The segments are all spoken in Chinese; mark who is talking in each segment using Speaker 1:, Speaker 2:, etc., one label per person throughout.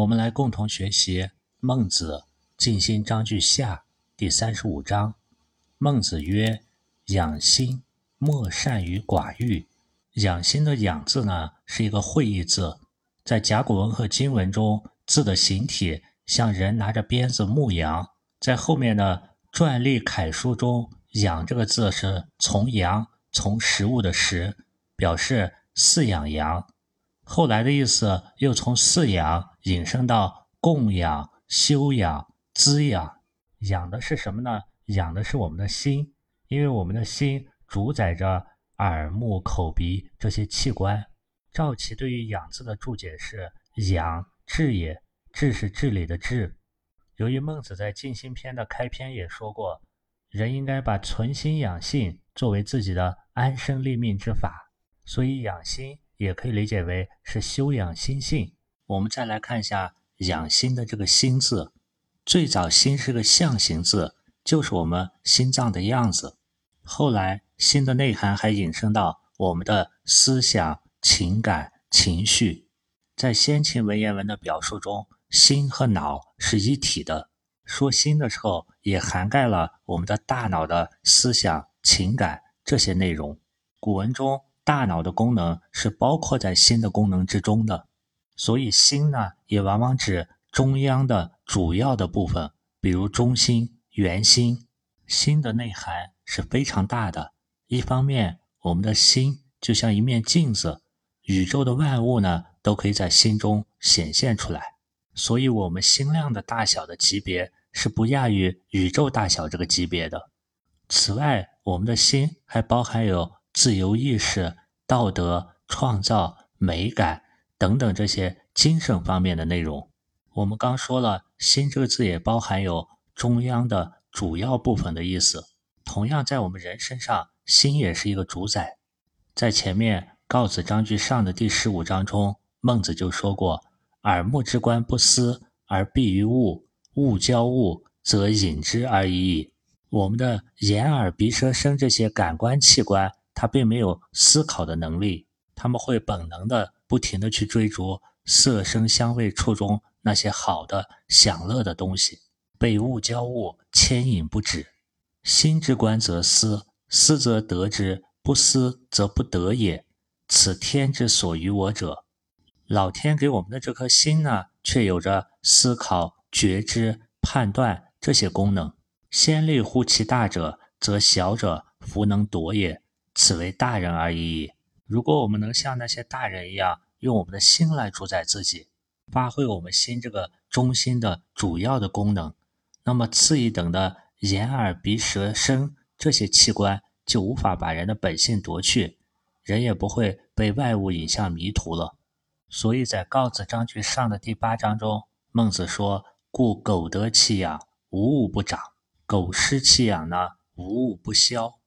Speaker 1: 我们来共同学习《孟子尽心章句下》第三十五章。孟子曰：“养心，莫善于寡欲。”养心的“养”字呢，是一个会意字，在甲骨文和金文中，字的形体像人拿着鞭子牧羊。在后面的篆隶楷书中，“养”这个字是从羊、从食物的“食”，表示饲养羊。后来的意思又从饲养引申到供养、修养、滋养。养的是什么呢？养的是我们的心，因为我们的心主宰着耳、目、口、鼻这些器官。赵岐对于“养”字的注解是：“养，治也。治是治理的治。”由于孟子在《静心篇》的开篇也说过，人应该把存心养性作为自己的安身立命之法，所以养心。也可以理解为是修养心性。我们再来看一下“养心”的这个“心”字，最早“心”是个象形字，就是我们心脏的样子。后来“心”的内涵还引申到我们的思想、情感、情绪。在先秦文言文的表述中，心和脑是一体的。说心的时候，也涵盖了我们的大脑的思想、情感这些内容。古文中。大脑的功能是包括在心的功能之中的，所以心呢，也往往指中央的主要的部分，比如中心、圆心。心的内涵是非常大的。一方面，我们的心就像一面镜子，宇宙的万物呢，都可以在心中显现出来。所以，我们心量的大小的级别是不亚于宇宙大小这个级别的。此外，我们的心还包含有自由意识。道德、创造、美感等等这些精神方面的内容，我们刚说了，心这个字也包含有中央的主要部分的意思。同样，在我们人身上，心也是一个主宰。在前面《告子章句上》的第十五章中，孟子就说过：“耳目之官不思而闭于物，物交物则隐之而已矣。”我们的眼、耳、鼻、舌、身这些感官器官。他并没有思考的能力，他们会本能的不停的去追逐色声香味触中那些好的享乐的东西，被物交物牵引不止。心之官则思，思则得之，不思则不得也。此天之所于我者，老天给我们的这颗心呢，却有着思考、觉知、判断这些功能。先立乎其大者，则小者弗能夺也。此为大人而已。如果我们能像那些大人一样，用我们的心来主宰自己，发挥我们心这个中心的主要的功能，那么次一等的眼、耳、鼻、舌、身这些器官就无法把人的本性夺去，人也不会被外物引向迷途了。所以在《告子章句上》的第八章中，孟子说：“故苟得其养，无物不长；苟失其养呢，无物不消。”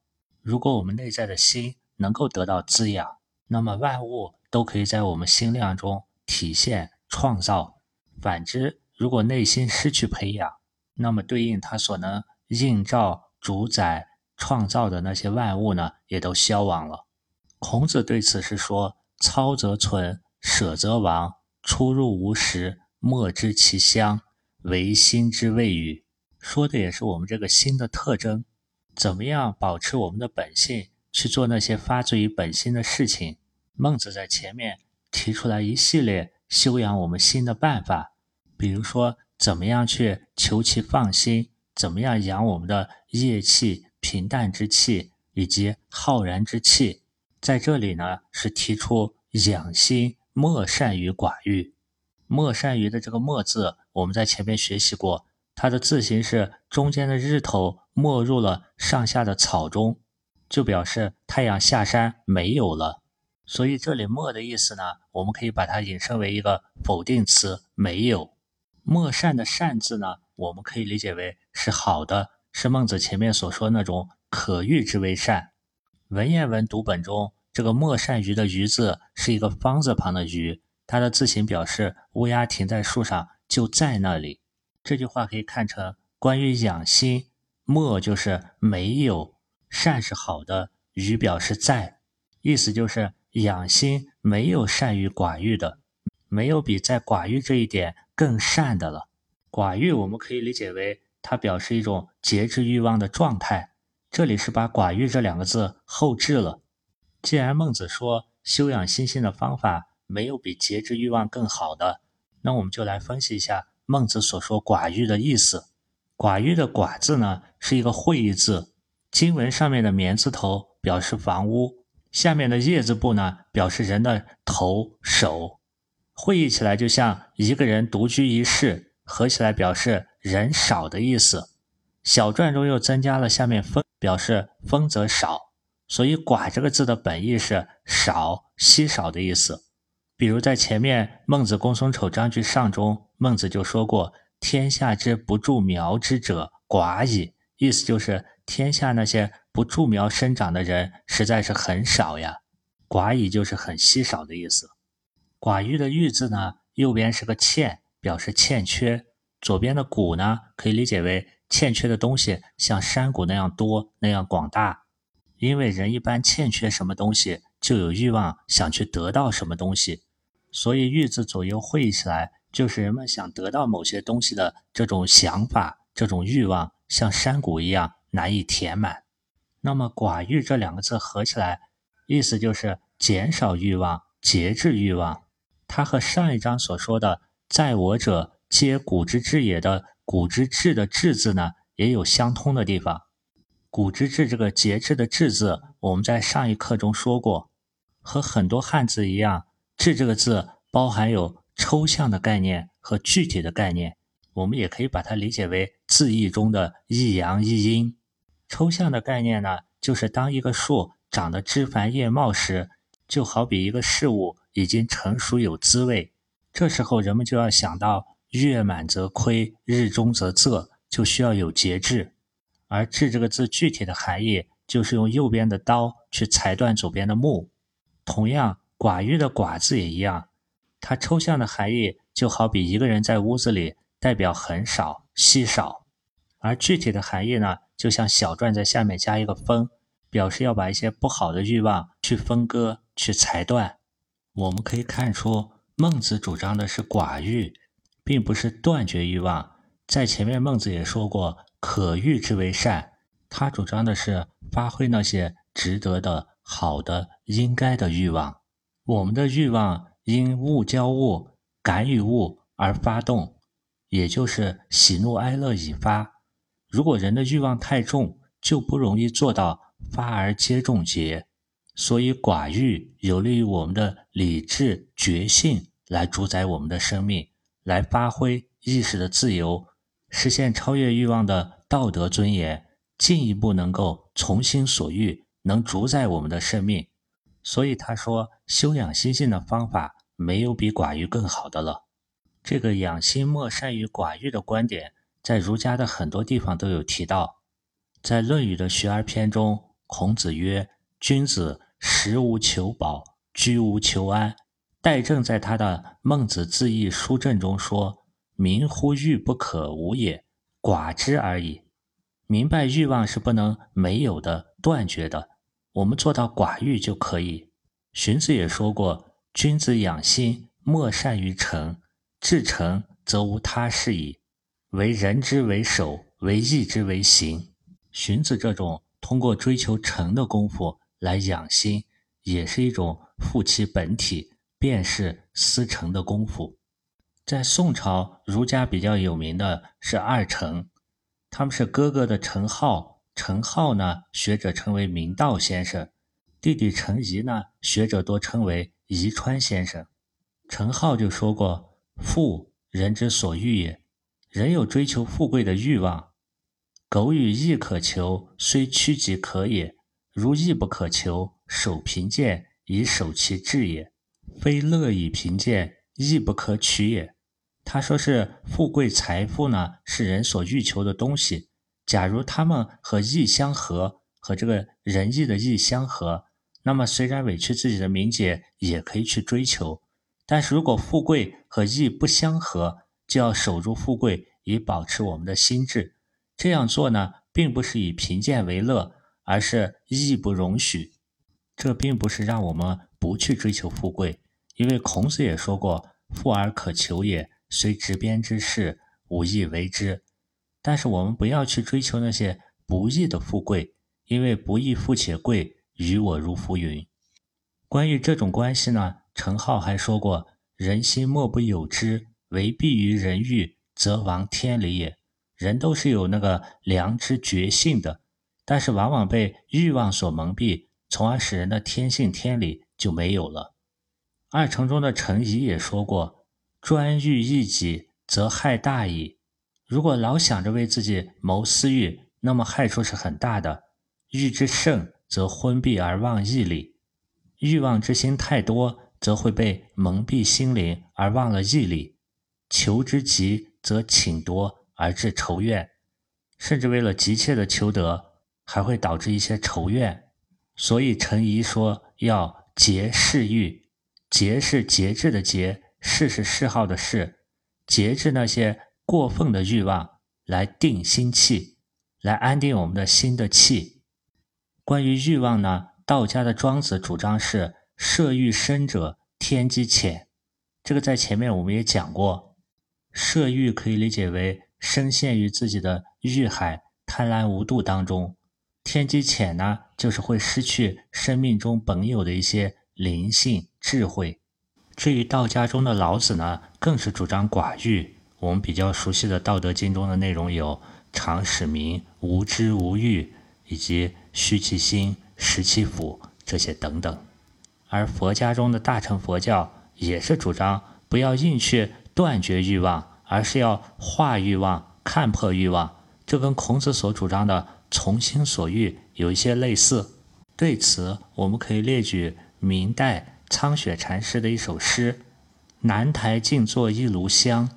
Speaker 1: 如果我们内在的心能够得到滋养，那么万物都可以在我们心量中体现创造。反之，如果内心失去培养，那么对应它所能映照、主宰、创造的那些万物呢，也都消亡了。孔子对此是说：“操则存，舍则亡。出入无时，莫知其乡，唯心之谓与。”说的也是我们这个心的特征。怎么样保持我们的本性，去做那些发自于本心的事情？孟子在前面提出来一系列修养我们心的办法，比如说怎么样去求其放心，怎么样养我们的业气、平淡之气以及浩然之气。在这里呢，是提出养心莫善于寡欲。莫善于的这个“莫”字，我们在前面学习过。它的字形是中间的日头没入了上下的草中，就表示太阳下山没有了。所以这里“没”的意思呢，我们可以把它引申为一个否定词，没有。莫善的“善”字呢，我们可以理解为是好的，是孟子前面所说那种可喻之为善。文言文读本中，这个“莫善于”的“于”字是一个方字旁的“于”，它的字形表示乌鸦停在树上就在那里。这句话可以看成关于养心，莫就是没有善是好的，于表示在，意思就是养心没有善于寡欲的，没有比在寡欲这一点更善的了。寡欲我们可以理解为它表示一种节制欲望的状态，这里是把寡欲这两个字后置了。既然孟子说修养心性的方法没有比节制欲望更好的，那我们就来分析一下孟子所说寡欲的意思。寡欲的寡字呢是一个会意字，经文上面的棉字头表示房屋，下面的叶字部呢表示人的头手，会意起来就像一个人独居一室，合起来表示人少的意思。小篆中又增加了下面风，表示风则少，所以寡这个字的本意是少、稀少的意思。比如在前面《孟子·公孙丑章句上》中，孟子就说过。天下之不助苗之者寡矣，意思就是天下那些不助苗生长的人实在是很少呀。寡矣就是很稀少的意思。寡欲的欲字呢，右边是个欠，表示欠缺；左边的谷呢，可以理解为欠缺的东西像山谷那样多、那样广大。因为人一般欠缺什么东西，就有欲望想去得到什么东西，所以欲字左右会意起来。就是人们想得到某些东西的这种想法、这种欲望，像山谷一样难以填满。那么“寡欲”这两个字合起来，意思就是减少欲望、节制欲望。它和上一章所说的“在我者皆古之至也”的“古之至”的“至”字呢，也有相通的地方。“古之至”这个节制的“制”字，我们在上一课中说过，和很多汉字一样，“至”这个字包含有。抽象的概念和具体的概念，我们也可以把它理解为字义中的一阳一阴。抽象的概念呢，就是当一个树长得枝繁叶茂时，就好比一个事物已经成熟有滋味，这时候人们就要想到月满则亏，日中则仄，就需要有节制。而“制”这个字具体的含义，就是用右边的刀去裁断左边的木。同样，“寡欲”的“寡”字也一样。它抽象的含义就好比一个人在屋子里，代表很少、稀少；而具体的含义呢，就像小篆在下面加一个“分”，表示要把一些不好的欲望去分割、去裁断。我们可以看出，孟子主张的是寡欲，并不是断绝欲望。在前面，孟子也说过“可欲之为善”，他主张的是发挥那些值得的、好的、应该的欲望。我们的欲望。因物交物，感与物而发动，也就是喜怒哀乐已发。如果人的欲望太重，就不容易做到发而皆中节。所以寡欲有利于我们的理智觉性来主宰我们的生命，来发挥意识的自由，实现超越欲望的道德尊严，进一步能够从心所欲，能主宰我们的生命。所以他说，修养心性的方法没有比寡欲更好的了。这个养心莫善于寡欲的观点，在儒家的很多地方都有提到。在《论语》的学而篇中，孔子曰：“君子食无求饱，居无求安。”戴政在他的《孟子自义书证》中说：“民乎欲不可无也，寡之而已。”明白欲望是不能没有的、断绝的。我们做到寡欲就可以。荀子也说过：“君子养心，莫善于诚。至诚，则无他事矣。为人之为首，为义之为行。”荀子这种通过追求诚的功夫来养心，也是一种复其本体、便是思诚的功夫。在宋朝，儒家比较有名的是二程，他们是哥哥的程颢。程颢呢，学者称为明道先生；弟弟程颐呢，学者多称为宜川先生。程颢就说过：“富，人之所欲也。人有追求富贵的欲望。苟与义可求，虽趋吉可也；如义不可求，守贫贱以守其志也，非乐以贫贱，义不可取也。”他说是富贵财富呢，是人所欲求的东西。假如他们和义相合，和这个仁义的义相合，那么虽然委屈自己的名节也可以去追求。但是如果富贵和义不相合，就要守住富贵，以保持我们的心智。这样做呢，并不是以贫贱为乐，而是义不容许。这并不是让我们不去追求富贵，因为孔子也说过：“富而可求也，虽执鞭之事，无亦为之。但是我们不要去追求那些不义的富贵，因为不义富且贵，于我如浮云。关于这种关系呢，程颢还说过：“人心莫不有之，唯避于人欲，则亡天理也。”人都是有那个良知觉性的，但是往往被欲望所蒙蔽，从而使人的天性天理就没有了。二程中的程颐也说过：“专欲一己，则害大矣。”如果老想着为自己谋私欲，那么害处是很大的。欲之盛，则昏蔽而忘义理；欲望之心太多，则会被蒙蔽心灵而忘了义理。求之急，则请夺而致仇怨，甚至为了急切的求得，还会导致一些仇怨。所以陈颐说要节嗜欲，节是节制的节，嗜是嗜好的嗜，节制那些。过分的欲望来定心气，来安定我们的心的气。关于欲望呢，道家的庄子主张是色欲深者天机浅，这个在前面我们也讲过。色欲可以理解为深陷于自己的欲海，贪婪无度当中。天机浅呢，就是会失去生命中本有的一些灵性智慧。至于道家中的老子呢，更是主张寡欲。我们比较熟悉的《道德经》中的内容有“常使民无知无欲”以及“虚其心，实其腹”这些等等。而佛家中的大乘佛教也是主张不要硬去断绝欲望，而是要化欲望、看破欲望。这跟孔子所主张的“从心所欲”有一些类似。对此，我们可以列举明代苍雪禅师的一首诗：“南台静坐一炉香。”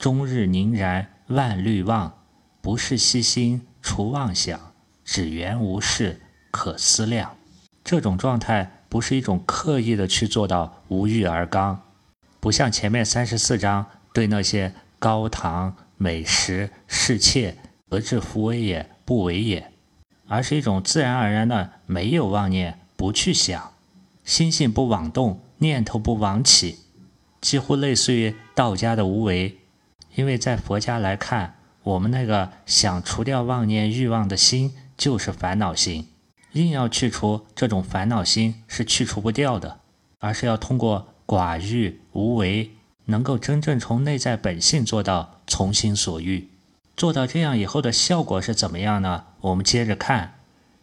Speaker 1: 终日凝然万虑望，不是悉心除妄想，只缘无事可思量。这种状态不是一种刻意的去做到无欲而刚，不像前面三十四章对那些高堂美食侍妾得志弗为也不为也，而是一种自然而然的没有妄念，不去想，心性不妄动，念头不妄起，几乎类似于道家的无为。因为在佛家来看，我们那个想除掉妄念欲望的心就是烦恼心，硬要去除这种烦恼心是去除不掉的，而是要通过寡欲无为，能够真正从内在本性做到从心所欲。做到这样以后的效果是怎么样呢？我们接着看，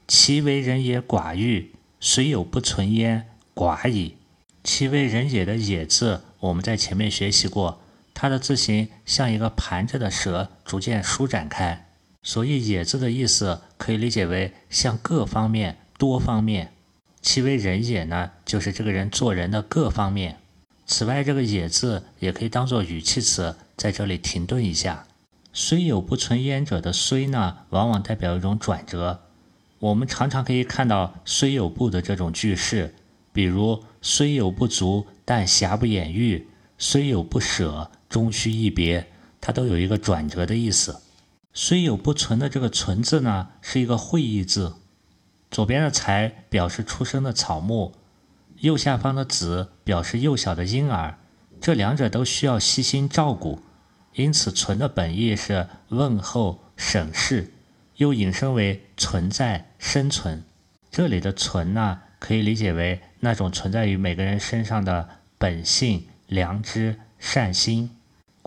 Speaker 1: 其为人也寡欲，虽有不存焉，寡矣。其为人也的也字，我们在前面学习过。它的字形像一个盘着的蛇，逐渐舒展开，所以“也”字的意思可以理解为向各方面、多方面。其为人也呢，就是这个人做人的各方面。此外，这个“也”字也可以当做语气词，在这里停顿一下。虽有不存焉者的“虽”呢，往往代表一种转折。我们常常可以看到“虽有不”的这种句式，比如“虽有不足，但瑕不掩瑜”。虽有不舍，终须一别，它都有一个转折的意思。虽有不存的这个“存”字呢，是一个会意字。左边的“才”表示出生的草木，右下方的“子”表示幼小的婴儿。这两者都需要细心照顾，因此“存”的本意是问候、审视，又引申为存在、生存。这里的“存”呢，可以理解为那种存在于每个人身上的本性。良知、善心。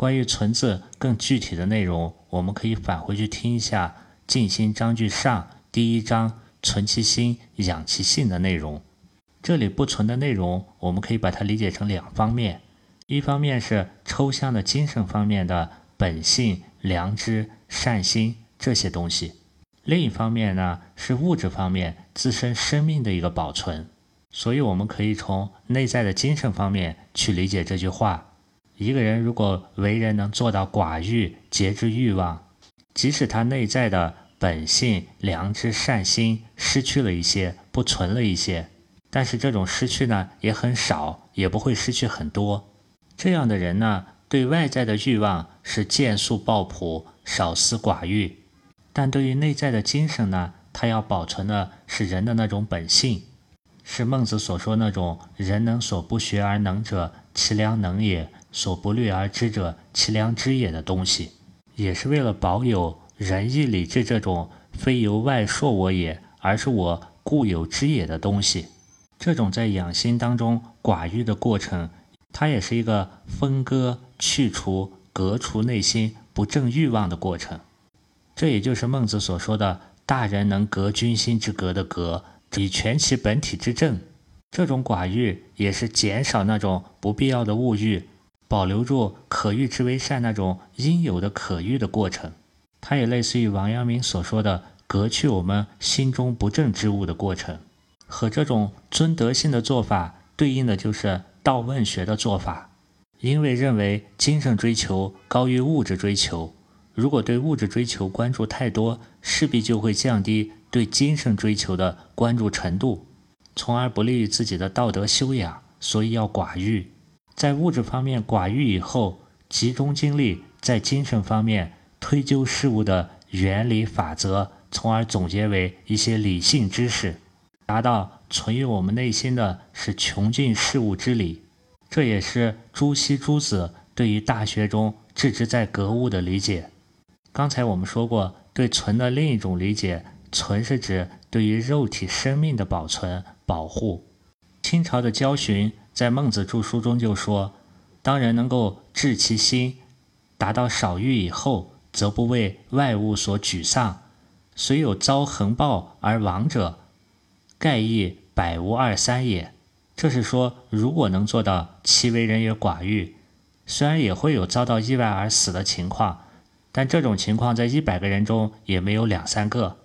Speaker 1: 关于“存”字更具体的内容，我们可以返回去听一下《静心章句上》第一章“存其心，养其性”的内容。这里“不存”的内容，我们可以把它理解成两方面：一方面是抽象的精神方面的本性、良知、善心这些东西；另一方面呢，是物质方面自身生命的一个保存。所以，我们可以从内在的精神方面去理解这句话。一个人如果为人能做到寡欲、节制欲望，即使他内在的本性、良知、善心失去了一些，不存了一些，但是这种失去呢也很少，也不会失去很多。这样的人呢，对外在的欲望是见素抱朴、少思寡欲，但对于内在的精神呢，他要保存的是人的那种本性。是孟子所说那种“人能所不学而能者，其良能也；所不虑而知者，其良知也的东西，也是为了保有仁义礼智这种非由外铄我也，而是我固有之也的东西。这种在养心当中寡欲的过程，它也是一个分割、去除、革除内心不正欲望的过程。这也就是孟子所说的“大人能革君心之革”的革，以全其本体之正。这种寡欲也是减少那种不必要的物欲，保留住可欲之为善那种应有的可欲的过程。它也类似于王阳明所说的“革去我们心中不正之物”的过程。和这种尊德性的做法对应的就是道问学的做法，因为认为精神追求高于物质追求，如果对物质追求关注太多，势必就会降低对精神追求的关注程度，从而不利于自己的道德修养。所以要寡欲，在物质方面寡欲以后，集中精力在精神方面推究事物的原理法则，从而总结为一些理性知识。达到存于我们内心的是穷尽事物之理，这也是朱熹诸子对于《大学》中置之在格物的理解。刚才我们说过，对存的另一种理解，存是指对于肉体生命的保存、保护。清朝的焦循在《孟子注书》中就说：“当人能够治其心，达到少欲以后，则不为外物所沮丧，虽有遭横暴而亡者。”盖亦百无二三也。这是说，如果能做到其为人也寡欲，虽然也会有遭到意外而死的情况，但这种情况在一百个人中也没有两三个。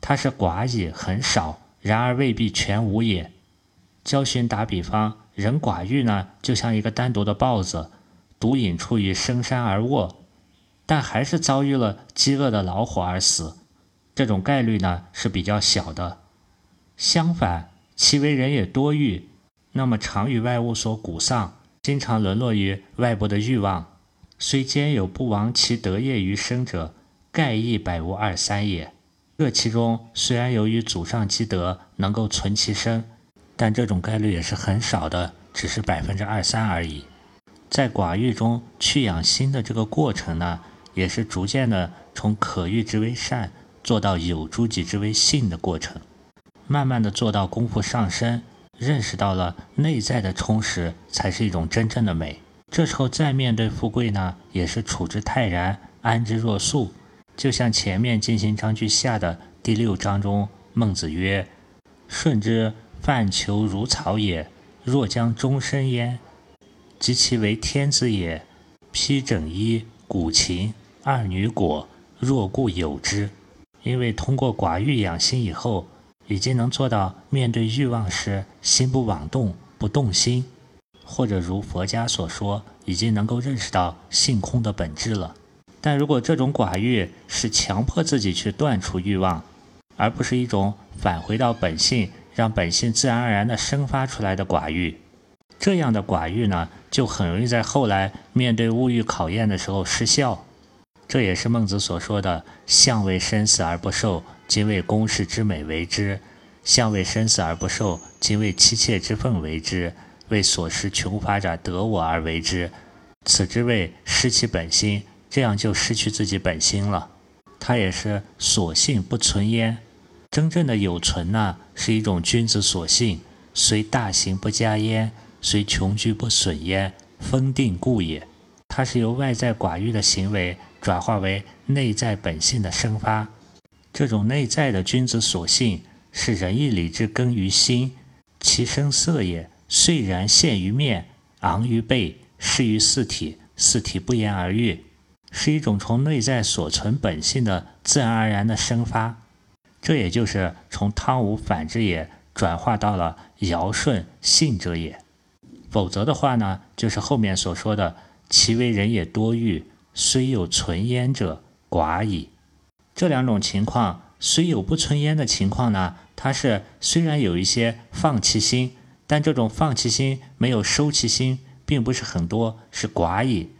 Speaker 1: 他是寡矣，很少，然而未必全无也。教训打比方，人寡欲呢，就像一个单独的豹子，独隐处于深山而卧，但还是遭遇了饥饿的老虎而死。这种概率呢是比较小的。相反，其为人也多欲，那么常与外物所鼓丧，经常沦落于外部的欲望，虽兼有不亡其德业于身者，盖亦百无二三也。这其中虽然由于祖上积德能够存其身，但这种概率也是很少的，只是百分之二三而已。在寡欲中去养心的这个过程呢，也是逐渐的从可欲之为善，做到有诸己之为性的过程。慢慢的做到功夫上升，认识到了内在的充实才是一种真正的美。这时候再面对富贵呢，也是处之泰然，安之若素。就像前面进行章句下的第六章中，孟子曰：“顺之泛求如草也，若将终身焉，及其为天子也，披整衣，鼓琴，二女果，若故有之。”因为通过寡欲养心以后。已经能做到面对欲望时心不妄动、不动心，或者如佛家所说，已经能够认识到性空的本质了。但如果这种寡欲是强迫自己去断除欲望，而不是一种返回到本性、让本性自然而然地生发出来的寡欲，这样的寡欲呢，就很容易在后来面对物欲考验的时候失效。这也是孟子所说的“相为生死而不受”。今为公室之美为之，相为生死而不受；今为妻妾之奉为之，为所失穷乏者得我而为之。此之谓失其本心，这样就失去自己本心了。他也是所性不存焉。真正的有存呢，是一种君子所性，虽大行不加焉，虽穷居不损焉，封定故也。它是由外在寡欲的行为转化为内在本性的生发。这种内在的君子所性，是仁义礼智根于心，其声色也。虽然现于面，昂于背，示于四体，四体不言而喻，是一种从内在所存本性的自然而然的生发。这也就是从汤武反之也，转化到了尧舜信者也。否则的话呢，就是后面所说的其为人也多欲，虽有存焉者，寡矣。这两种情况虽有不存焉的情况呢，它是虽然有一些放弃心，但这种放弃心没有收其心，并不是很多，是寡矣。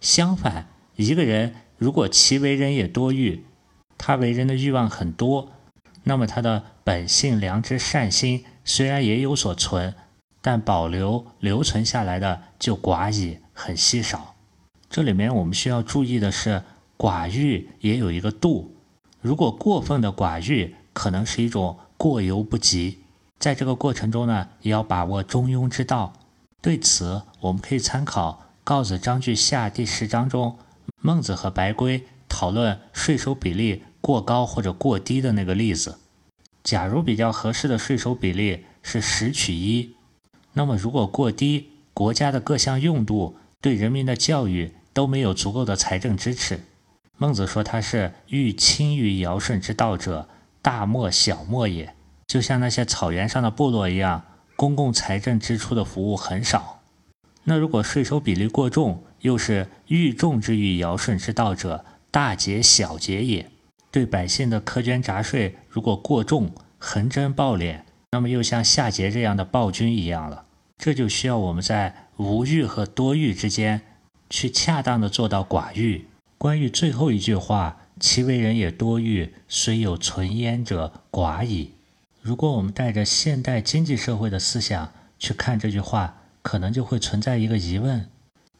Speaker 1: 相反，一个人如果其为人也多欲，他为人的欲望很多，那么他的本性良知善心虽然也有所存，但保留留存下来的就寡矣，很稀少。这里面我们需要注意的是，寡欲也有一个度。如果过分的寡欲，可能是一种过犹不及。在这个过程中呢，也要把握中庸之道。对此，我们可以参考《告子章句下》第十章中，孟子和白圭讨论税收比例过高或者过低的那个例子。假如比较合适的税收比例是十取一，那么如果过低，国家的各项用度对人民的教育都没有足够的财政支持。孟子说他是欲亲于尧舜之道者，大莫小莫也。就像那些草原上的部落一样，公共财政支出的服务很少。那如果税收比例过重，又是欲重之于尧舜之道者，大节小节也。对百姓的苛捐杂税如果过重，横征暴敛，那么又像夏桀这样的暴君一样了。这就需要我们在无欲和多欲之间，去恰当的做到寡欲。关于最后一句话，其为人也多欲，虽有存焉者寡矣。如果我们带着现代经济社会的思想去看这句话，可能就会存在一个疑问：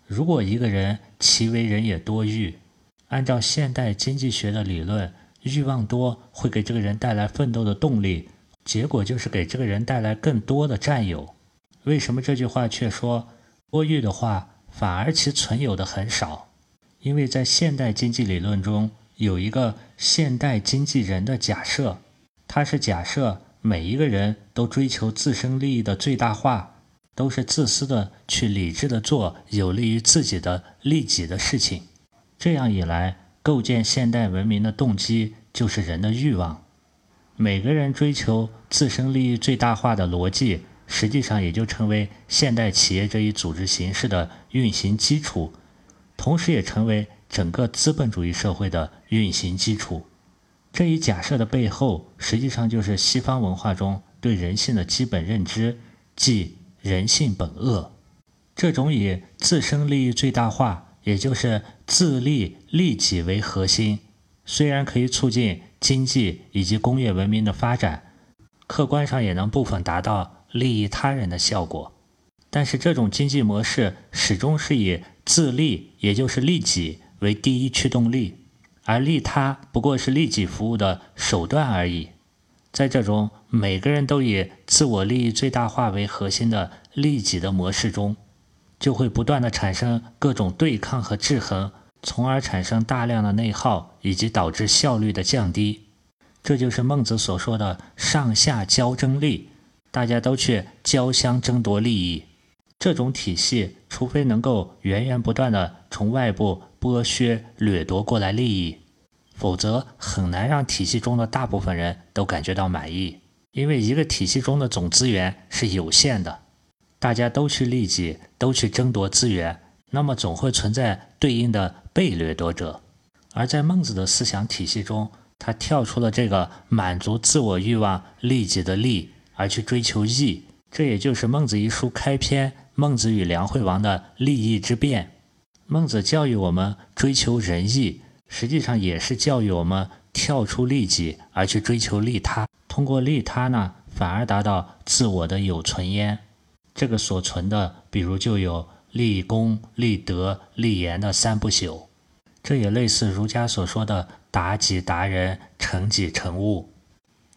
Speaker 1: 如果一个人其为人也多欲，按照现代经济学的理论，欲望多会给这个人带来奋斗的动力，结果就是给这个人带来更多的占有。为什么这句话却说多欲的话，反而其存有的很少？因为在现代经济理论中有一个现代经济人的假设，它是假设。每一个人都追求自身利益的最大化，都是自私的去理智的做有利于自己的利己的事情。这样一来，构建现代文明的动机就是人的欲望。每个人追求自身利益最大化的逻辑，实际上也就成为现代企业这一组织形式的运行基础，同时也成为整个资本主义社会的运行基础。这一假设的背后，实际上就是西方文化中对人性的基本认知，即人性本恶。这种以自身利益最大化，也就是自利利己为核心，虽然可以促进经济以及工业文明的发展，客观上也能部分达到利益他人的效果，但是这种经济模式始终是以自利，也就是利己为第一驱动力。而利他不过是利己服务的手段而已，在这种每个人都以自我利益最大化为核心的利己的模式中，就会不断的产生各种对抗和制衡，从而产生大量的内耗，以及导致效率的降低。这就是孟子所说的上下交争利，大家都去交相争夺利益。这种体系，除非能够源源不断的从外部。剥削掠夺过来利益，否则很难让体系中的大部分人都感觉到满意。因为一个体系中的总资源是有限的，大家都去利己，都去争夺资源，那么总会存在对应的被掠夺者。而在孟子的思想体系中，他跳出了这个满足自我欲望利己的利，而去追求义。这也就是《孟子》一书开篇“孟子与梁惠王”的利益之辩。孟子教育我们追求仁义，实际上也是教育我们跳出利己而去追求利他。通过利他呢，反而达到自我的有存焉。这个所存的，比如就有立功、立德、立言的三不朽。这也类似儒家所说的达己达人、成己成物。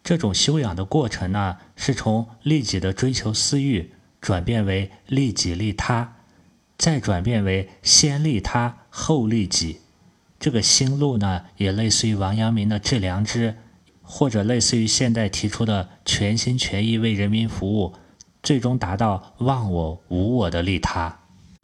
Speaker 1: 这种修养的过程呢，是从利己的追求私欲，转变为利己利他。再转变为先利他后利己，这个心路呢，也类似于王阳明的致良知，或者类似于现代提出的全心全意为人民服务，最终达到忘我无我的利他。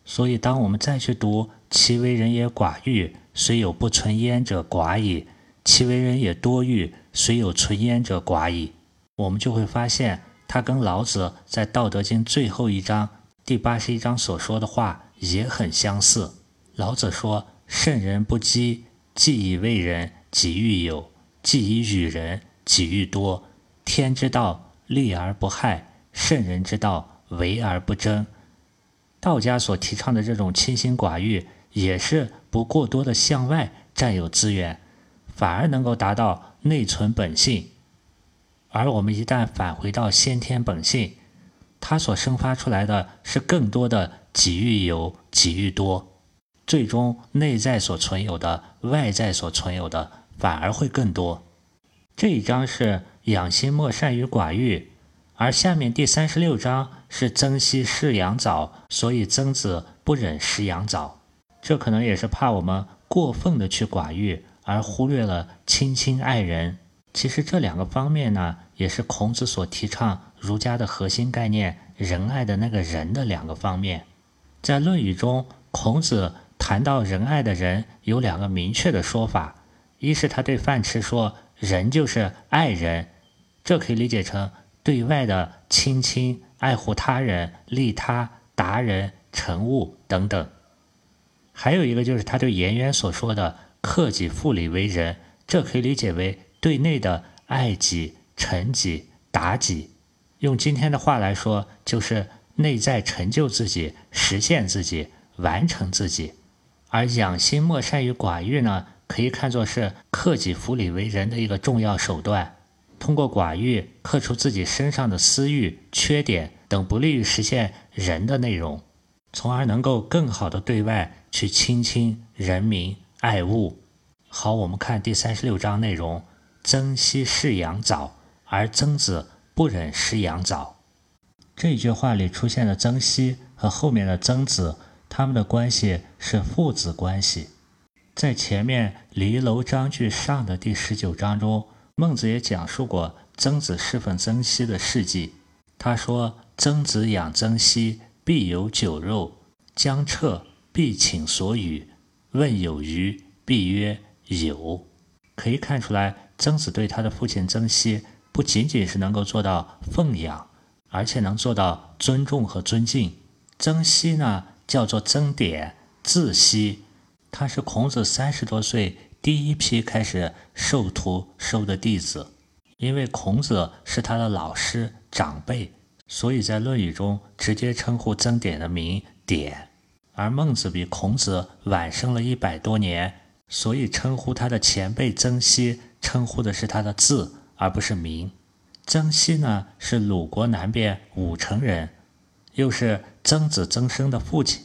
Speaker 1: 所以，当我们再去读“其为人也寡欲，虽有不存焉者寡矣；其为人也多欲，虽有存焉者寡矣”，我们就会发现，他跟老子在《道德经》最后一章第八十一章所说的话。也很相似。老子说：“圣人不积，既以为人，己欲有；既以与人，己欲多。天之道，利而不害；圣人之道，为而不争。”道家所提倡的这种清心寡欲，也是不过多的向外占有资源，反而能够达到内存本性。而我们一旦返回到先天本性，它所生发出来的是更多的己欲有，己欲多，最终内在所存有的、外在所存有的反而会更多。这一章是养心莫善于寡欲，而下面第三十六章是曾皙侍羊枣，所以曾子不忍食羊枣。这可能也是怕我们过分的去寡欲，而忽略了亲亲爱人。其实这两个方面呢，也是孔子所提倡儒家的核心概念——仁爱的那个人的两个方面。在《论语》中，孔子谈到仁爱的人有两个明确的说法：一是他对范雉说，人就是爱人，这可以理解成对外的亲亲、爱护他人、利他、达人、成物等等；还有一个就是他对颜渊所说的“克己复礼为仁”，这可以理解为。对内的爱己、成己、达己，用今天的话来说，就是内在成就自己、实现自己、完成自己；而养心莫善于寡欲呢，可以看作是克己复礼为人的一个重要手段。通过寡欲克除自己身上的私欲、缺点等不利于实现人的内容，从而能够更好的对外去亲亲人民、爱物。好，我们看第三十六章内容。曾皙侍羊枣，而曾子不忍食羊枣。这句话里出现的曾皙和后面的曾子，他们的关系是父子关系。在前面《离楼章句上》的第十九章中，孟子也讲述过曾子侍奉曾皙的事迹。他说：“曾子养曾皙，必有酒肉，将彻，必请所与。问有余，必曰有。”可以看出来。曾子对他的父亲曾皙不仅仅是能够做到奉养，而且能做到尊重和尊敬。曾皙呢，叫做曾点，字皙，他是孔子三十多岁第一批开始授徒收的弟子。因为孔子是他的老师长辈，所以在《论语》中直接称呼曾点的名点。而孟子比孔子晚生了一百多年，所以称呼他的前辈曾皙。称呼的是他的字，而不是名。曾皙呢，是鲁国南边武城人，又是曾子曾生的父亲。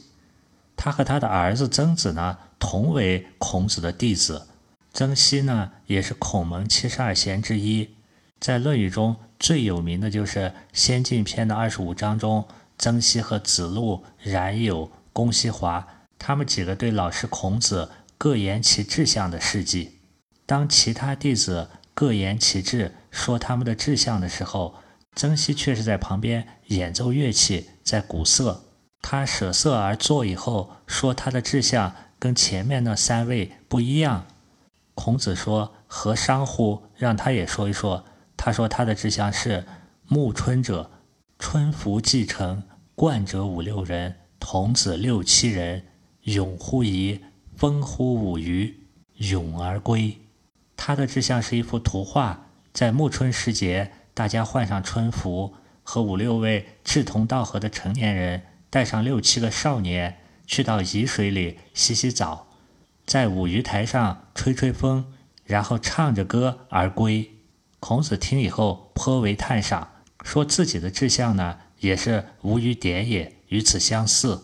Speaker 1: 他和他的儿子曾子呢，同为孔子的弟子。曾皙呢，也是孔门七十二贤之一。在《论语》中最有名的就是《先进篇》的二十五章中，曾皙和子路、冉有、公西华他们几个对老师孔子各言其志向的事迹。当其他弟子各言其志，说他们的志向的时候，曾皙却是在旁边演奏乐器，在鼓瑟。他舍色而坐以后，说他的志向跟前面那三位不一样。孔子说：“何伤乎？让他也说一说。”他说他的志向是：暮春者，春服既成，冠者五六人，童子六七人，咏乎沂，风乎舞雩，咏而归。他的志向是一幅图画，在暮春时节，大家换上春服，和五六位志同道合的成年人，带上六七个少年，去到沂水里洗洗澡，在舞鱼台上吹吹风，然后唱着歌而归。孔子听以后颇为叹赏，说自己的志向呢，也是无与点也，与此相似。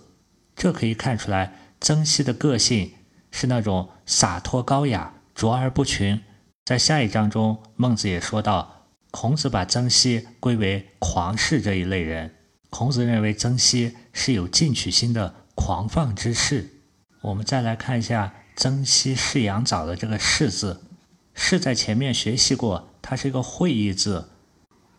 Speaker 1: 这可以看出来，曾皙的个性是那种洒脱高雅。卓而不群，在下一章中，孟子也说到，孔子把曾皙归为狂士这一类人。孔子认为曾皙是有进取心的狂放之士。我们再来看一下“曾皙侍羊枣”的这个“侍”字，“是”在前面学习过，它是一个会意字。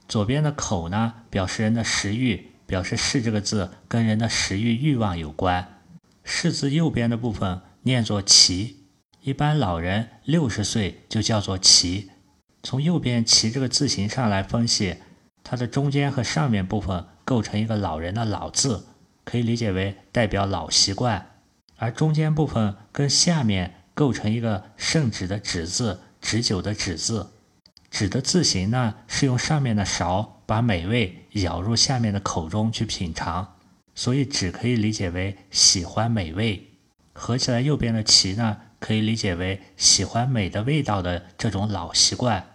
Speaker 1: 左边的口呢，表示人的食欲，表示“侍”这个字跟人的食欲欲望有关。“侍”字右边的部分念作“齐”。一般老人六十岁就叫做齐。从右边“齐”这个字形上来分析，它的中间和上面部分构成一个老人的“老”字，可以理解为代表老习惯；而中间部分跟下面构成一个圣旨的“旨”字，旨酒的“旨”字。旨的字形呢，是用上面的勺把美味舀入下面的口中去品尝，所以旨可以理解为喜欢美味。合起来右边的“齐”呢？可以理解为喜欢美的味道的这种老习惯，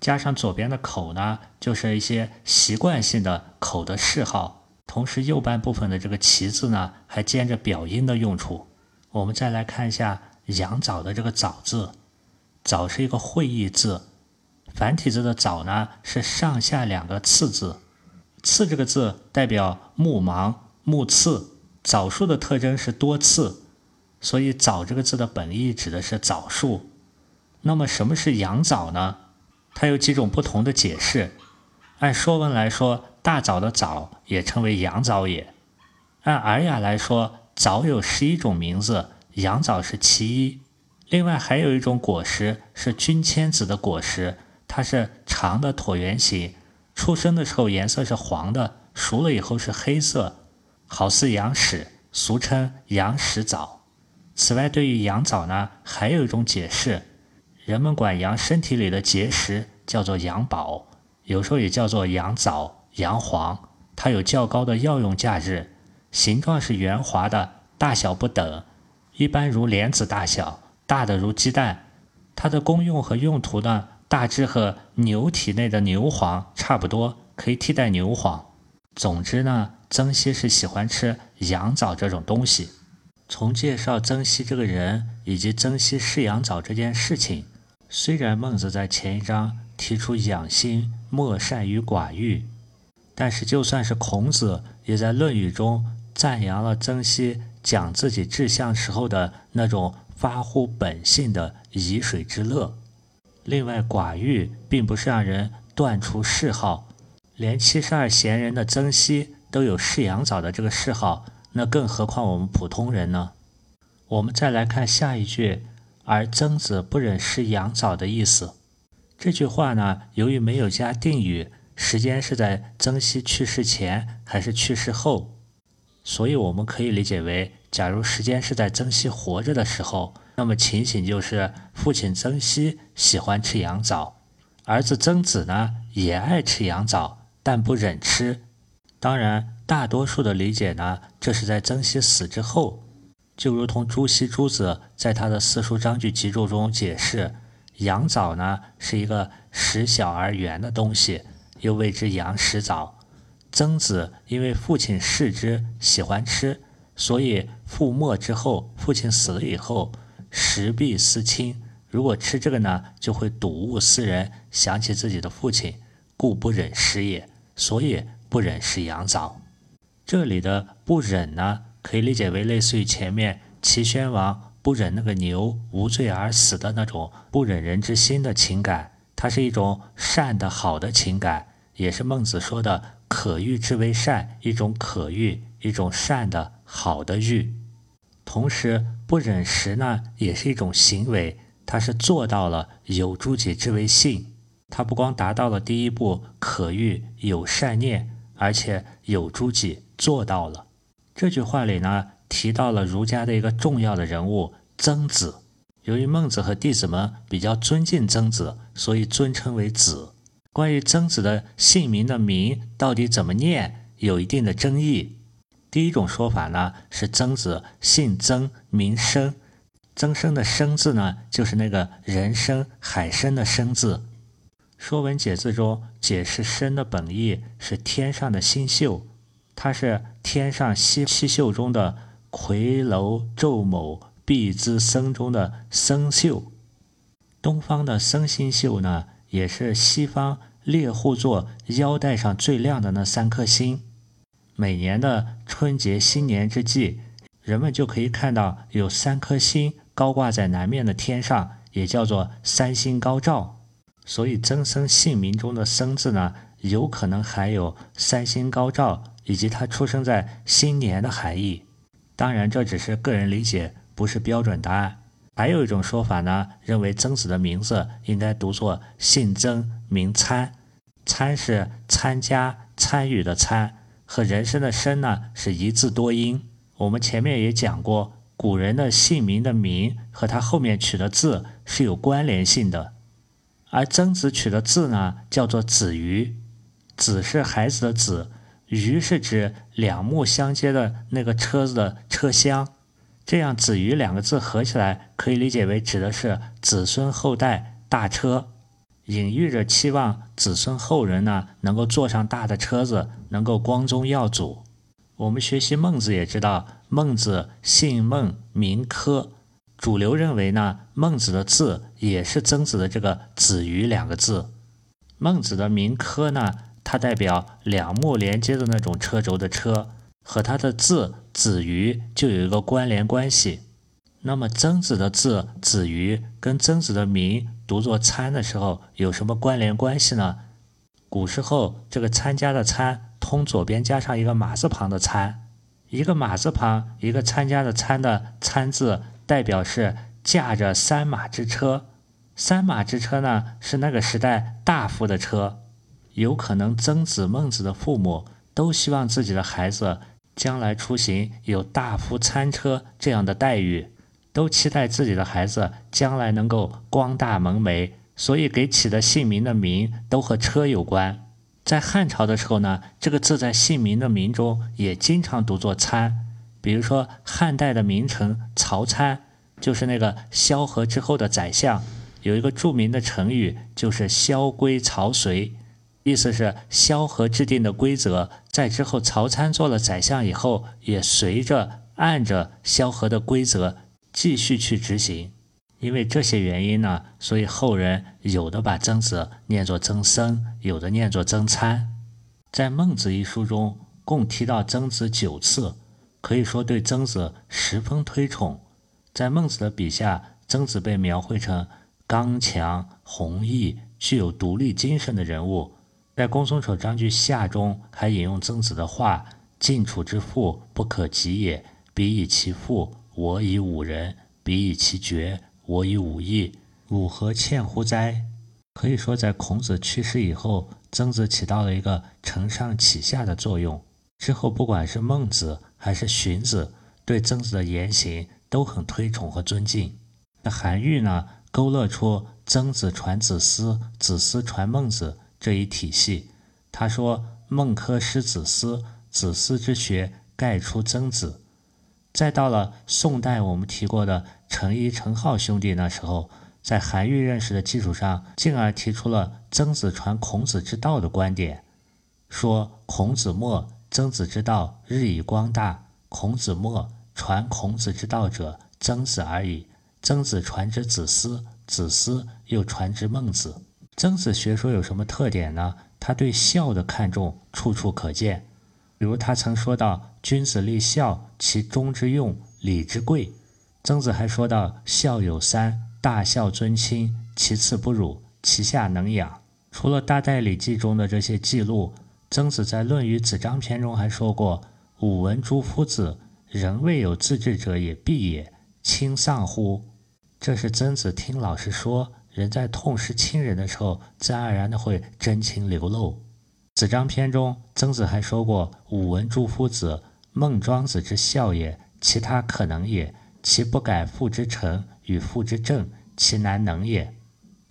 Speaker 1: 加上左边的口呢，就是一些习惯性的口的嗜好，同时右半部分的这个“其”字呢，还兼着表音的用处。我们再来看一下“羊枣”的这个“枣”字，“枣”是一个会意字，繁体字的“枣”呢是上下两个刺字，“刺”这个字代表木芒、木刺。枣树的特征是多刺，所以“枣”这个字的本意指的是枣树。那么什么是羊枣呢？它有几种不同的解释。按《说文》来说，大枣的枣也称为羊枣也。按《尔雅》来说，枣有十一种名字，羊枣是其一。另外还有一种果实是君千子的果实，它是长的椭圆形，出生的时候颜色是黄的，熟了以后是黑色，好似羊屎，俗称羊屎枣。此外，对于羊枣呢，还有一种解释，人们管羊身体里的结石叫做羊宝。有时候也叫做羊枣、羊黄，它有较高的药用价值，形状是圆滑的，大小不等，一般如莲子大小，大的如鸡蛋。它的功用和用途呢，大致和牛体内的牛黄差不多，可以替代牛黄。总之呢，曾皙是喜欢吃羊枣这种东西。从介绍曾皙这个人以及曾皙嗜羊枣这件事情，虽然孟子在前一章提出养心。莫善于寡欲，但是就算是孔子，也在《论语》中赞扬了曾皙讲自己志向时候的那种发乎本性的以水之乐。另外，寡欲并不是让人断除嗜好，连七十二贤人的曾皙都有嗜羊枣的这个嗜好，那更何况我们普通人呢？我们再来看下一句，而曾子不忍食羊枣的意思。这句话呢，由于没有加定语，时间是在曾皙去世前还是去世后，所以我们可以理解为，假如时间是在曾皙活着的时候，那么情形就是父亲曾皙喜欢吃羊枣，儿子曾子呢也爱吃羊枣，但不忍吃。当然，大多数的理解呢，这是在曾皙死之后，就如同朱熹朱子在他的《四书章句集注》中解释。羊枣呢是一个实小而圆的东西，又谓之羊食枣。曾子因为父亲嗜之，喜欢吃，所以父没之后，父亲死了以后，食必思亲。如果吃这个呢，就会睹物思人，想起自己的父亲，故不忍食也。所以不忍食羊枣。这里的不忍呢，可以理解为类似于前面齐宣王。不忍那个牛无罪而死的那种不忍人之心的情感，它是一种善的好的情感，也是孟子说的“可欲之为善”，一种可欲，一种善的好的欲。同时，不忍食呢，也是一种行为，它是做到了有诸己之为信，它不光达到了第一步可欲有善念，而且有诸己做到了。这句话里呢。提到了儒家的一个重要的人物曾子。由于孟子和弟子们比较尊敬曾子，所以尊称为子。关于曾子的姓名的名到底怎么念，有一定的争议。第一种说法呢是曾子姓曾名生，曾生的生字呢就是那个人生海参的生字。《说文解字》中解释生的本意是天上的星宿，它是天上七七宿中的。夔楼昼某毕之生中的生宿，东方的生星宿呢，也是西方猎户座腰带上最亮的那三颗星。每年的春节新年之际，人们就可以看到有三颗星高挂在南面的天上，也叫做三星高照。所以曾生姓名中的生字呢，有可能含有三星高照以及他出生在新年的含义。当然，这只是个人理解，不是标准答案。还有一种说法呢，认为曾子的名字应该读作姓曾名参，参是参加、参与的参，和人生的生呢是一字多音。我们前面也讲过，古人的姓名的名和他后面取的字是有关联性的，而曾子取的字呢叫做子瑜，子是孩子的子。鱼是指两目相接的那个车子的车厢，这样“子鱼”两个字合起来，可以理解为指的是子孙后代大车，隐喻着期望子孙后人呢能够坐上大的车子，能够光宗耀祖。我们学习孟子也知道，孟子姓孟名轲。主流认为呢，孟子的字也是曾子的这个“子鱼”两个字。孟子的名轲呢，它代表两目连接的那种车轴的车，和他的字“子鱼”就有一个关联关系。那么曾子的字“子鱼”跟曾子的名读作“参”的时候有什么关联关系呢？古时候这个参加的“参”通左边加上一个马字旁的“参”，一个马字旁一个参加的“参”的“参”字。代表是驾着三马之车，三马之车呢是那个时代大夫的车，有可能曾子、孟子的父母都希望自己的孩子将来出行有大夫餐车这样的待遇，都期待自己的孩子将来能够光大门楣，所以给起的姓名的名都和车有关。在汉朝的时候呢，这个字在姓名的名中也经常读作参。比如说，汉代的名臣曹参，就是那个萧何之后的宰相，有一个著名的成语，就是“萧规曹随”，意思是萧何制定的规则，在之后曹参做了宰相以后，也随着按着萧何的规则继续去执行。因为这些原因呢，所以后人有的把曾子念作曾参，有的念作曾参。在《孟子》一书中，共提到曾子九次。可以说对曾子十分推崇，在孟子的笔下，曾子被描绘成刚强、弘毅、具有独立精神的人物。在《公孙丑章句下》中，还引用曾子的话：“晋楚之父，不可及也。彼以其父，我以五人；彼以其爵，我以五义。吾何欠乎哉？”可以说，在孔子去世以后，曾子起到了一个承上启下的作用。之后，不管是孟子还是荀子，对曾子的言行都很推崇和尊敬。那韩愈呢，勾勒出曾子传子思，子思传孟子这一体系。他说：“孟轲师子思，子思之学盖出曾子。”再到了宋代，我们提过的程颐、程颢兄弟那时候，在韩愈认识的基础上，进而提出了曾子传孔子之道的观点，说孔子墨。曾子之道日益光大，孔子墨传孔子之道者，曾子而已。曾子传之子思，子思又传之孟子。曾子学说有什么特点呢？他对孝的看重处处可见。比如他曾说到：“君子立孝，其中之用，礼之贵。”曾子还说到：“孝有三，大孝尊亲，其次不辱，其下能养。”除了《大代礼记》中的这些记录。曾子在《论语子张篇》中还说过：“吾闻诸夫子，人未有自治者也，必也，亲丧乎？”这是曾子听老师说，人在痛失亲人的时候，自然而然的会真情流露。子张篇中，曾子还说过：“吾闻诸夫子，孟庄子之孝也，其他可能也；其不改父之臣与父之政，其难能也。”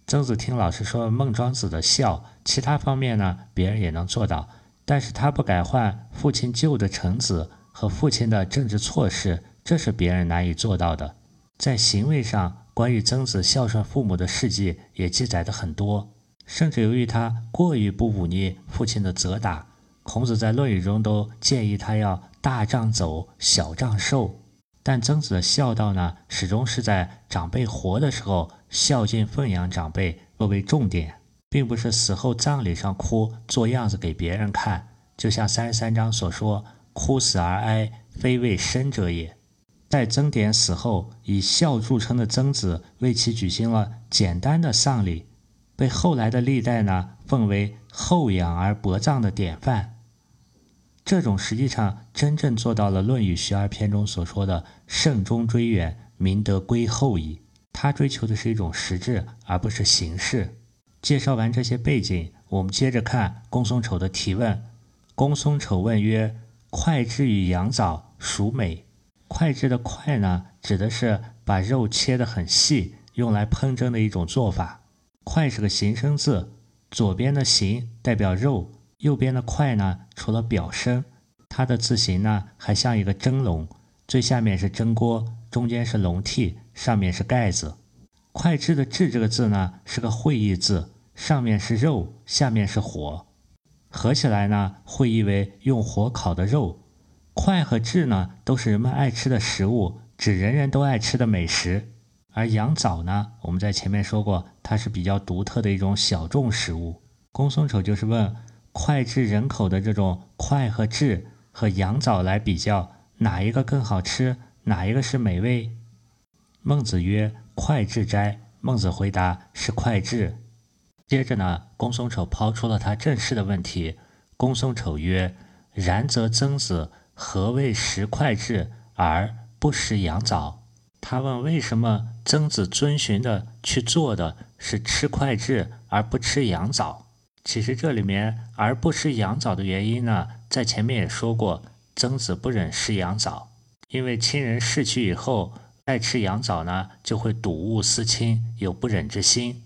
Speaker 1: 曾子听老师说孟庄子的孝，其他方面呢，别人也能做到，但是他不改换父亲旧的臣子和父亲的政治措施，这是别人难以做到的。在行为上，关于曾子孝顺父母的事迹也记载的很多，甚至由于他过于不忤逆父亲的责打，孔子在《论语》中都建议他要大杖走，小杖受。但曾子的孝道呢，始终是在长辈活的时候孝敬奉养长辈作为重点，并不是死后葬礼上哭做样子给别人看。就像三十三章所说：“哭死而哀，非为生者也。”在曾点死后，以孝著称的曾子为其举行了简单的丧礼，被后来的历代呢奉为厚养而薄葬的典范。这种实际上真正做到了《论语·学而篇》中所说的“慎终追远，明德归厚矣”。他追求的是一种实质，而不是形式。介绍完这些背景，我们接着看公孙丑的提问。公孙丑问曰：“脍炙与羊枣，孰美？”脍炙的脍呢，指的是把肉切得很细，用来烹蒸的一种做法。脍是个形声字，左边的形代表肉。右边的块呢，除了表声，它的字形呢还像一个蒸笼，最下面是蒸锅，中间是笼屉，上面是盖子。脍炙的炙这个字呢是个会意字，上面是肉，下面是火，合起来呢会意为用火烤的肉。快和质呢，都是人们爱吃的食物，指人人都爱吃的美食。而羊枣呢，我们在前面说过，它是比较独特的一种小众食物。公孙丑就是问脍炙人口的这种脍和炙和羊枣来比较，哪一个更好吃，哪一个是美味？孟子曰：“脍炙斋。”孟子回答：“是脍炙。”接着呢，公孙丑抛出了他正式的问题。公孙丑曰：“然则曾子何谓食脍炙而不食羊枣？”他问：“为什么曾子遵循的去做的是吃脍炙而不吃羊枣？”其实这里面而不吃羊枣的原因呢，在前面也说过，曾子不忍食羊枣，因为亲人逝去以后再吃羊枣呢，就会睹物思亲，有不忍之心。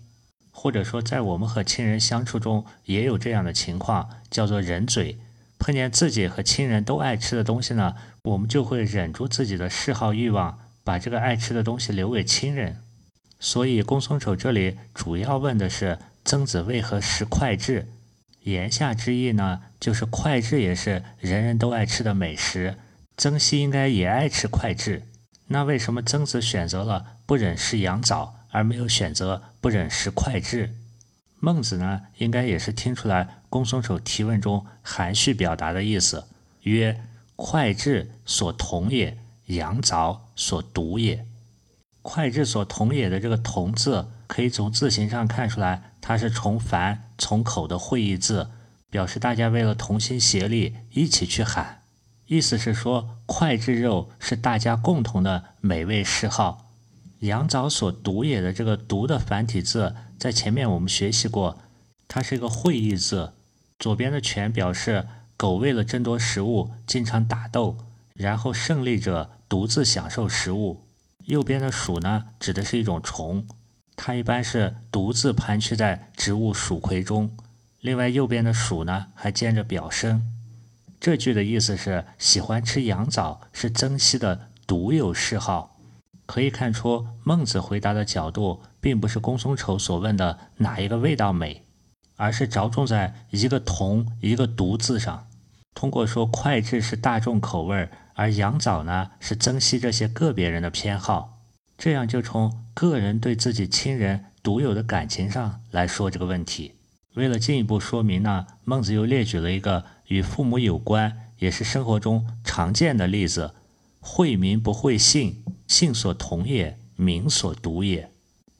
Speaker 1: 或者说，在我们和亲人相处中也有这样的情况，叫做忍嘴。碰见自己和亲人都爱吃的东西呢，我们就会忍住自己的嗜好欲望。把这个爱吃的东西留给亲人，所以公孙丑这里主要问的是曾子为何食脍炙，言下之意呢，就是脍炙也是人人都爱吃的美食，曾皙应该也爱吃脍炙，那为什么曾子选择了不忍食羊枣，而没有选择不忍食脍炙？孟子呢，应该也是听出来公孙丑提问中含蓄表达的意思，曰：脍炙所同也。羊枣所独也，脍炙所同也的这个“同”字，可以从字形上看出来，它是从繁从口的会意字，表示大家为了同心协力，一起去喊。意思是说，脍炙肉是大家共同的美味嗜好。羊枣所独也的这个“独”的繁体字，在前面我们学习过，它是一个会意字，左边的犬表示狗为了争夺食物，经常打斗。然后胜利者独自享受食物。右边的鼠呢，指的是一种虫，它一般是独自盘踞在植物鼠葵中。另外，右边的鼠呢，还兼着表声。这句的意思是，喜欢吃羊枣是曾皙的独有嗜好。可以看出，孟子回答的角度，并不是公孙丑所问的哪一个味道美，而是着重在一个“同”一个“独”字上。通过说脍炙是大众口味。而羊枣呢，是珍惜这些个别人的偏好，这样就从个人对自己亲人独有的感情上来说这个问题。为了进一步说明呢，孟子又列举了一个与父母有关，也是生活中常见的例子：惠民不惠信，信所同也，民所独也。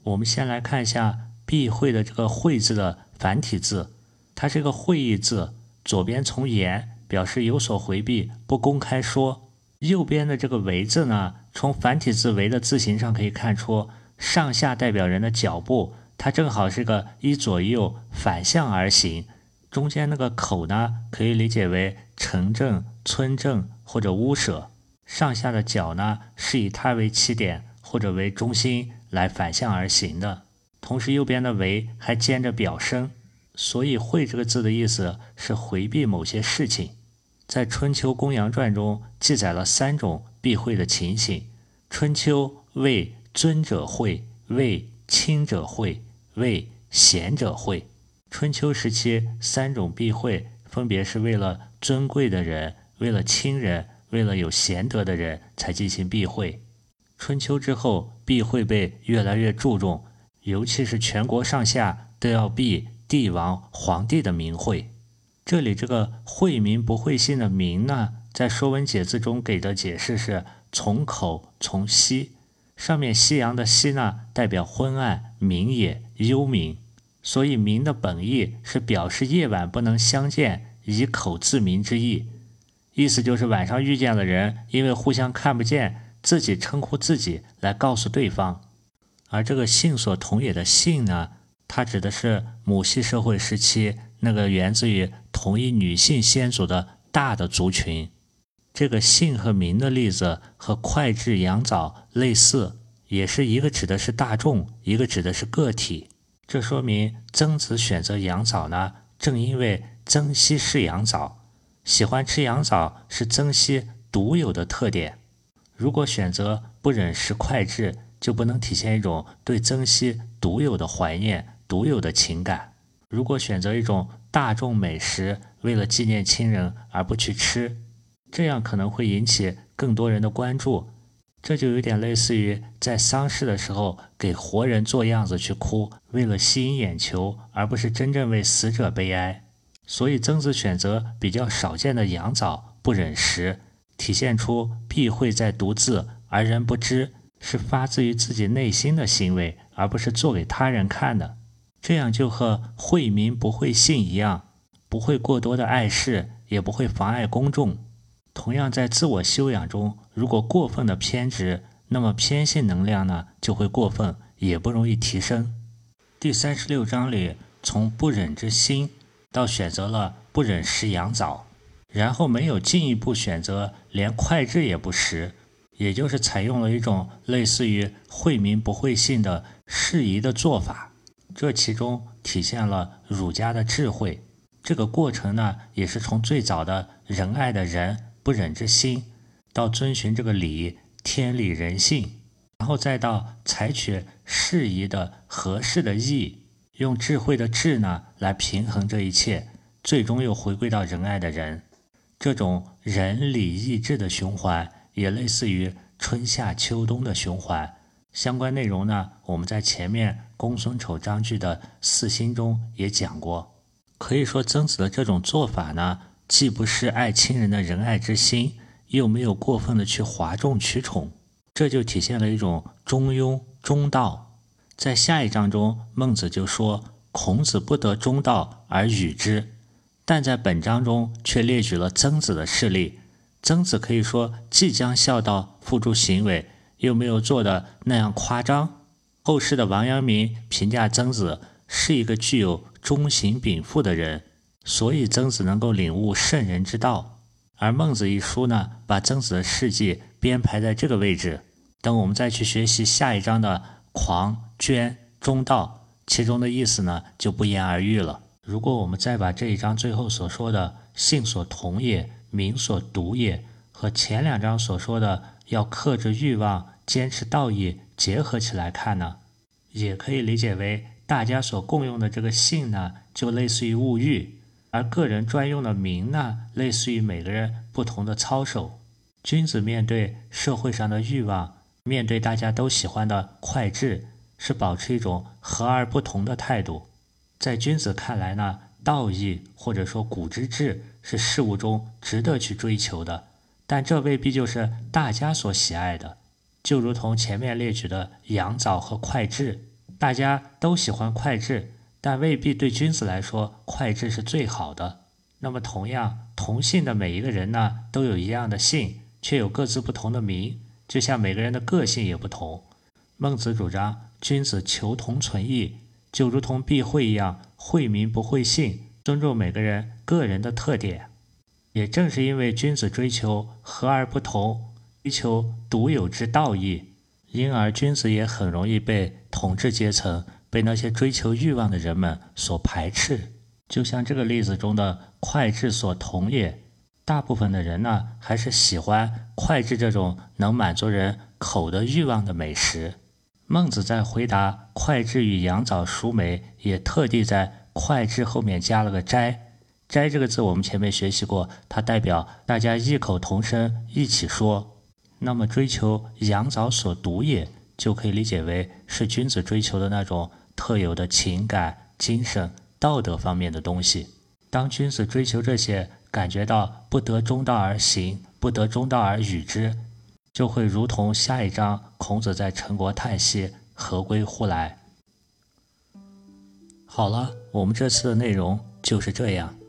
Speaker 1: 我们先来看一下“避讳”的这个“讳”字的繁体字，它是个会意字，左边从言。表示有所回避，不公开说。右边的这个“为”字呢，从繁体字“为”的字形上可以看出，上下代表人的脚步，它正好是个一左一右反向而行。中间那个口呢，可以理解为城镇、村镇或者屋舍。上下的脚呢，是以它为起点或者为中心来反向而行的。同时，右边的“为”还兼着表声，所以“会”这个字的意思是回避某些事情。在《春秋公羊传》中记载了三种避讳的情形。春秋为尊者讳，为亲者讳，为贤者讳。春秋时期三种避讳，分别是为了尊贵的人、为了亲人、为了有贤德的人才进行避讳。春秋之后，避讳被越来越注重，尤其是全国上下都要避帝王、皇帝的名讳。这里这个“惠民不惠姓”的“名”呢，在《说文解字》中给的解释是从口从夕，上面夕阳的夕呢，代表昏暗明也幽冥，所以“明”的本意是表示夜晚不能相见，以口自明之意。意思就是晚上遇见了人，因为互相看不见，自己称呼自己来告诉对方。而这个“信所同也”的“信”呢，它指的是母系社会时期。那个源自于同一女性先祖的大的族群，这个姓和名的例子和脍炙羊枣类似，也是一个指的是大众，一个指的是个体。这说明曾子选择羊枣呢，正因为曾皙是羊枣，喜欢吃羊枣是曾皙独有的特点。如果选择不忍食脍炙，就不能体现一种对曾皙独有的怀念、独有的情感。如果选择一种大众美食，为了纪念亲人而不去吃，这样可能会引起更多人的关注。这就有点类似于在丧事的时候给活人做样子去哭，为了吸引眼球，而不是真正为死者悲哀。所以曾子选择比较少见的羊枣不忍食，体现出避讳在独自而人不知，是发自于自己内心的行为，而不是做给他人看的。这样就和惠民不惠信一样，不会过多的碍事，也不会妨碍公众。同样，在自我修养中，如果过分的偏执，那么偏信能量呢就会过分，也不容易提升。第三十六章里，从不忍之心到选择了不忍食羊枣，然后没有进一步选择连快炙也不食，也就是采用了一种类似于惠民不惠信的适宜的做法。这其中体现了儒家的智慧。这个过程呢，也是从最早的仁爱的仁。不忍之心，到遵循这个理，天理人性，然后再到采取适宜的、合适的义，用智慧的智呢来平衡这一切，最终又回归到仁爱的人。这种仁礼义智的循环，也类似于春夏秋冬的循环。相关内容呢，我们在前面公孙丑章句的四心中也讲过。可以说，曾子的这种做法呢。既不是爱亲人的仁爱之心，又没有过分的去哗众取宠，这就体现了一种中庸中道。在下一章中，孟子就说：“孔子不得中道而与之。”但在本章中却列举了曾子的事例。曾子可以说既将孝道付诸行为，又没有做的那样夸张。后世的王阳明评价曾子是一个具有忠行禀赋的人。所以曾子能够领悟圣人之道，而《孟子》一书呢，把曾子的事迹编排在这个位置。等我们再去学习下一章的狂、捐、中道，其中的意思呢，就不言而喻了。如果我们再把这一章最后所说的“性所同也，民所独也”和前两章所说的要克制欲望、坚持道义结合起来看呢，也可以理解为大家所共用的这个性呢，就类似于物欲。而个人专用的名呢，类似于每个人不同的操守。君子面对社会上的欲望，面对大家都喜欢的快智，是保持一种和而不同的态度。在君子看来呢，道义或者说古之治是事物中值得去追求的，但这未必就是大家所喜爱的。就如同前面列举的羊枣和快智，大家都喜欢快智。但未必对君子来说，快智是最好的。那么，同样同姓的每一个人呢，都有一样的姓，却有各自不同的名，就像每个人的个性也不同。孟子主张君子求同存异，就如同避讳一样，惠民不惠姓，尊重每个人个人的特点。也正是因为君子追求和而不同，追求独有之道义，因而君子也很容易被统治阶层。被那些追求欲望的人们所排斥，就像这个例子中的快智所同也。大部分的人呢，还是喜欢快智这种能满足人口的欲望的美食。孟子在回答快智与羊枣孰美，也特地在快智后面加了个斋。斋这个字我们前面学习过，它代表大家异口同声一起说。那么追求阳早所独也，就可以理解为是君子追求的那种。特有的情感、精神、道德方面的东西。当君子追求这些，感觉到不得中道而行，不得中道而与之，就会如同下一章孔子在陈国叹息：“何归乎来？”好了，我们这次的内容就是这样。